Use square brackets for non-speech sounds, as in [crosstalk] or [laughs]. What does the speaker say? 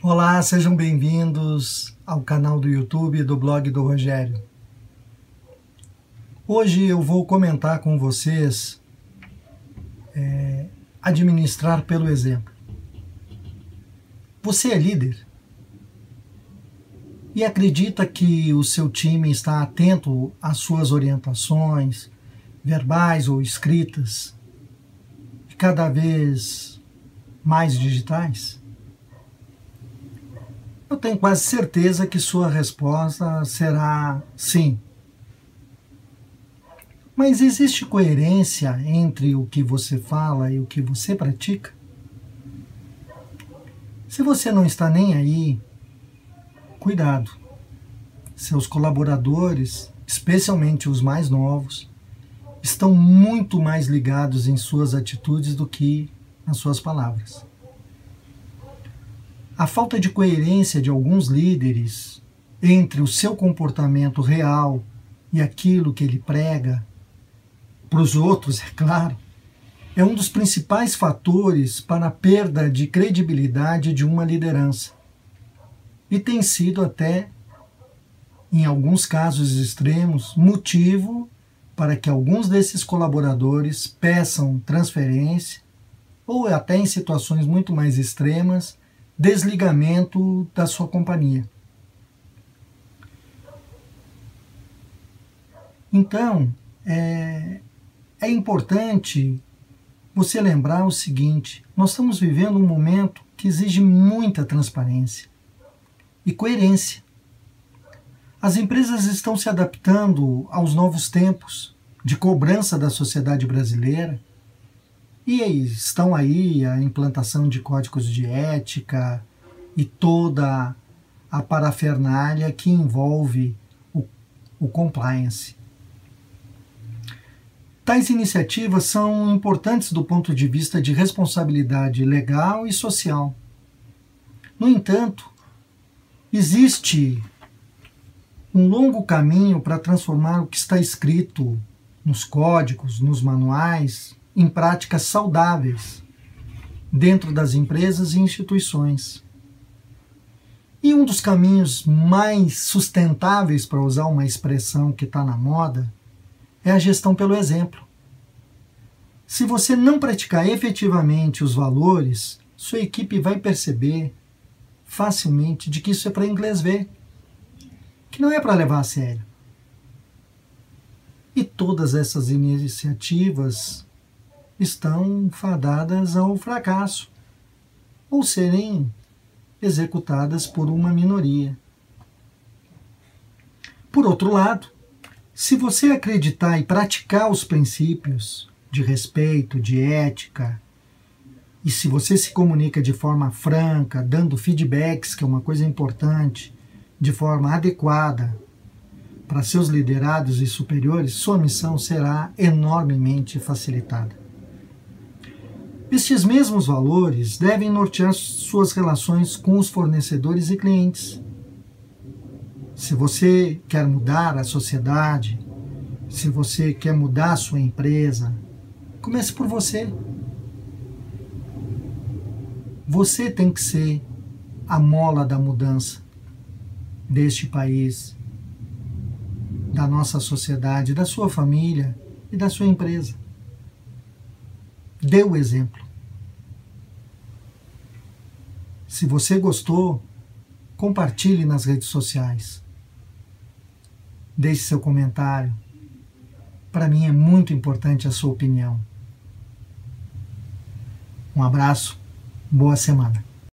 Olá, sejam bem-vindos ao canal do YouTube do blog do Rogério. Hoje eu vou comentar com vocês é, administrar pelo exemplo. Você é líder e acredita que o seu time está atento às suas orientações, verbais ou escritas, cada vez mais digitais? Eu tenho quase certeza que sua resposta será sim. Mas existe coerência entre o que você fala e o que você pratica? Se você não está nem aí, cuidado. Seus colaboradores, especialmente os mais novos, estão muito mais ligados em suas atitudes do que nas suas palavras. A falta de coerência de alguns líderes entre o seu comportamento real e aquilo que ele prega, para os outros, [laughs] é claro, é um dos principais fatores para a perda de credibilidade de uma liderança. E tem sido até, em alguns casos extremos, motivo para que alguns desses colaboradores peçam transferência ou até em situações muito mais extremas desligamento da sua companhia. Então, é, é importante você lembrar o seguinte: nós estamos vivendo um momento que exige muita transparência e coerência. As empresas estão se adaptando aos novos tempos de cobrança da sociedade brasileira e estão aí a implantação de códigos de ética e toda a parafernália que envolve o, o compliance. Tais iniciativas são importantes do ponto de vista de responsabilidade legal e social. No entanto, existe um longo caminho para transformar o que está escrito nos códigos, nos manuais, em práticas saudáveis dentro das empresas e instituições. E um dos caminhos mais sustentáveis, para usar uma expressão que está na moda, é a gestão pelo exemplo. Se você não praticar efetivamente os valores, sua equipe vai perceber facilmente de que isso é para inglês ver, que não é para levar a sério. E todas essas iniciativas estão fadadas ao fracasso ou serem executadas por uma minoria. Por outro lado, se você acreditar e praticar os princípios de respeito, de ética, e se você se comunica de forma franca, dando feedbacks, que é uma coisa importante, de forma adequada para seus liderados e superiores, sua missão será enormemente facilitada. Estes mesmos valores devem nortear suas relações com os fornecedores e clientes. Se você quer mudar a sociedade, se você quer mudar a sua empresa, comece por você. Você tem que ser a mola da mudança deste país, da nossa sociedade, da sua família e da sua empresa. Dê o exemplo. Se você gostou, compartilhe nas redes sociais. Deixe seu comentário. Para mim é muito importante a sua opinião. Um abraço, boa semana.